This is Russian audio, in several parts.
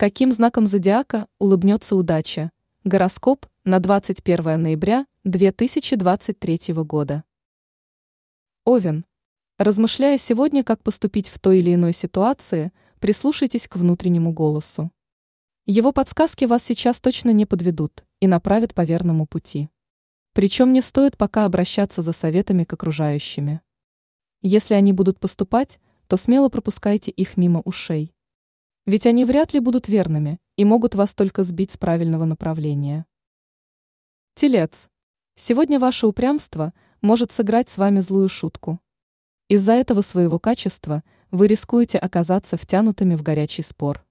Каким знаком зодиака улыбнется удача? Гороскоп на 21 ноября 2023 года. Овен. Размышляя сегодня, как поступить в той или иной ситуации, прислушайтесь к внутреннему голосу. Его подсказки вас сейчас точно не подведут и направят по верному пути. Причем не стоит пока обращаться за советами к окружающими. Если они будут поступать, то смело пропускайте их мимо ушей. Ведь они вряд ли будут верными и могут вас только сбить с правильного направления. Телец. Сегодня ваше упрямство может сыграть с вами злую шутку. Из-за этого своего качества вы рискуете оказаться втянутыми в горячий спор.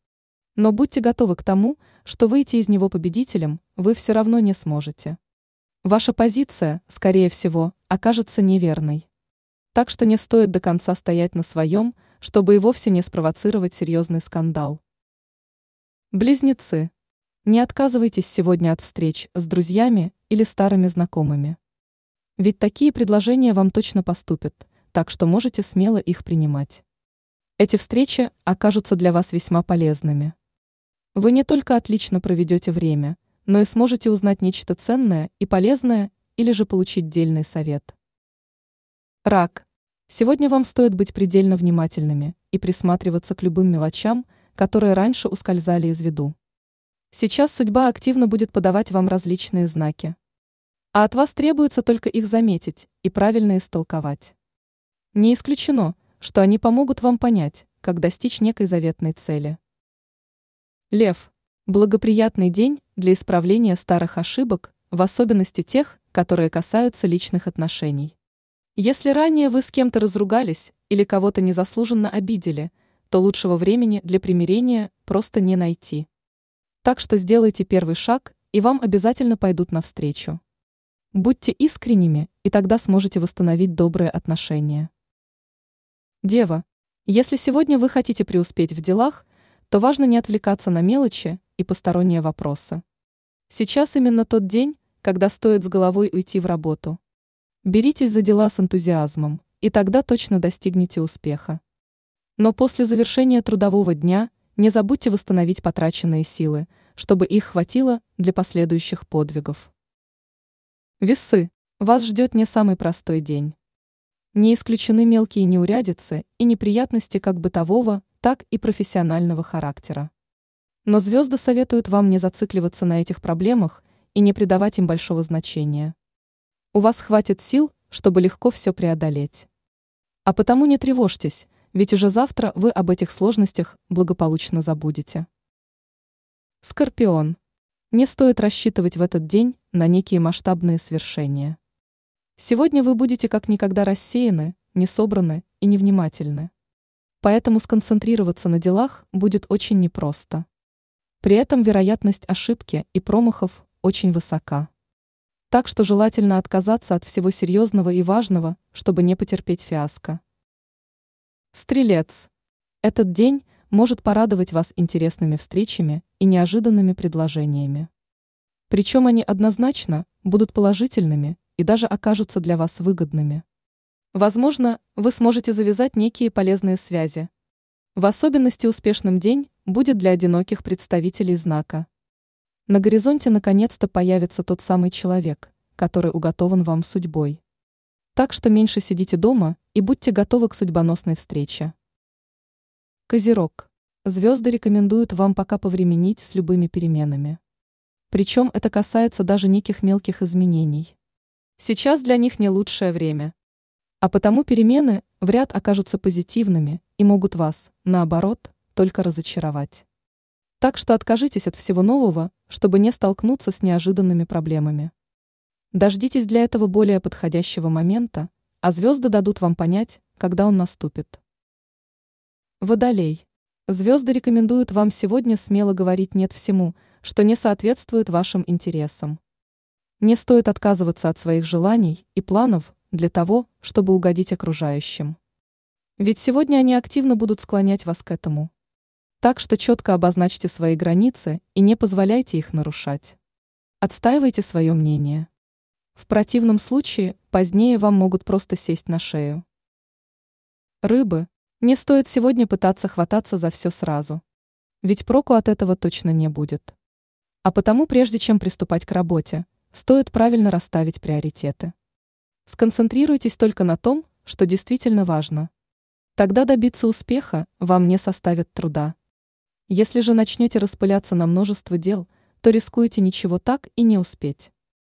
Но будьте готовы к тому, что выйти из него победителем вы все равно не сможете. Ваша позиция, скорее всего, окажется неверной. Так что не стоит до конца стоять на своем – чтобы и вовсе не спровоцировать серьезный скандал. Близнецы. Не отказывайтесь сегодня от встреч с друзьями или старыми знакомыми. Ведь такие предложения вам точно поступят, так что можете смело их принимать. Эти встречи окажутся для вас весьма полезными. Вы не только отлично проведете время, но и сможете узнать нечто ценное и полезное или же получить дельный совет. Рак. Сегодня вам стоит быть предельно внимательными и присматриваться к любым мелочам, которые раньше ускользали из виду. Сейчас судьба активно будет подавать вам различные знаки. А от вас требуется только их заметить и правильно истолковать. Не исключено, что они помогут вам понять, как достичь некой заветной цели. Лев. Благоприятный день для исправления старых ошибок, в особенности тех, которые касаются личных отношений. Если ранее вы с кем-то разругались или кого-то незаслуженно обидели, то лучшего времени для примирения просто не найти. Так что сделайте первый шаг, и вам обязательно пойдут навстречу. Будьте искренними, и тогда сможете восстановить добрые отношения. Дева, если сегодня вы хотите преуспеть в делах, то важно не отвлекаться на мелочи и посторонние вопросы. Сейчас именно тот день, когда стоит с головой уйти в работу. Беритесь за дела с энтузиазмом, и тогда точно достигнете успеха. Но после завершения трудового дня не забудьте восстановить потраченные силы, чтобы их хватило для последующих подвигов. Весы. Вас ждет не самый простой день. Не исключены мелкие неурядицы и неприятности как бытового, так и профессионального характера. Но звезды советуют вам не зацикливаться на этих проблемах и не придавать им большого значения. У вас хватит сил, чтобы легко все преодолеть. А потому не тревожьтесь, ведь уже завтра вы об этих сложностях благополучно забудете. Скорпион. Не стоит рассчитывать в этот день на некие масштабные свершения. Сегодня вы будете как никогда рассеяны, не собраны и невнимательны. Поэтому сконцентрироваться на делах будет очень непросто. При этом вероятность ошибки и промахов очень высока. Так что желательно отказаться от всего серьезного и важного, чтобы не потерпеть фиаско. Стрелец. Этот день может порадовать вас интересными встречами и неожиданными предложениями. Причем они однозначно будут положительными и даже окажутся для вас выгодными. Возможно, вы сможете завязать некие полезные связи. В особенности успешным день будет для одиноких представителей знака. На горизонте наконец-то появится тот самый человек, который уготован вам судьбой. Так что меньше сидите дома и будьте готовы к судьбоносной встрече. Козерог. Звезды рекомендуют вам пока повременить с любыми переменами. Причем это касается даже неких мелких изменений. Сейчас для них не лучшее время. А потому перемены в ряд окажутся позитивными и могут вас, наоборот, только разочаровать. Так что откажитесь от всего нового, чтобы не столкнуться с неожиданными проблемами. Дождитесь для этого более подходящего момента, а звезды дадут вам понять, когда он наступит. Водолей. Звезды рекомендуют вам сегодня смело говорить «нет» всему, что не соответствует вашим интересам. Не стоит отказываться от своих желаний и планов для того, чтобы угодить окружающим. Ведь сегодня они активно будут склонять вас к этому. Так что четко обозначьте свои границы и не позволяйте их нарушать. Отстаивайте свое мнение. В противном случае позднее вам могут просто сесть на шею. Рыбы, не стоит сегодня пытаться хвататься за все сразу. Ведь проку от этого точно не будет. А потому прежде чем приступать к работе, стоит правильно расставить приоритеты. Сконцентрируйтесь только на том, что действительно важно. Тогда добиться успеха вам не составит труда. Если же начнете распыляться на множество дел, то рискуете ничего так и не успеть.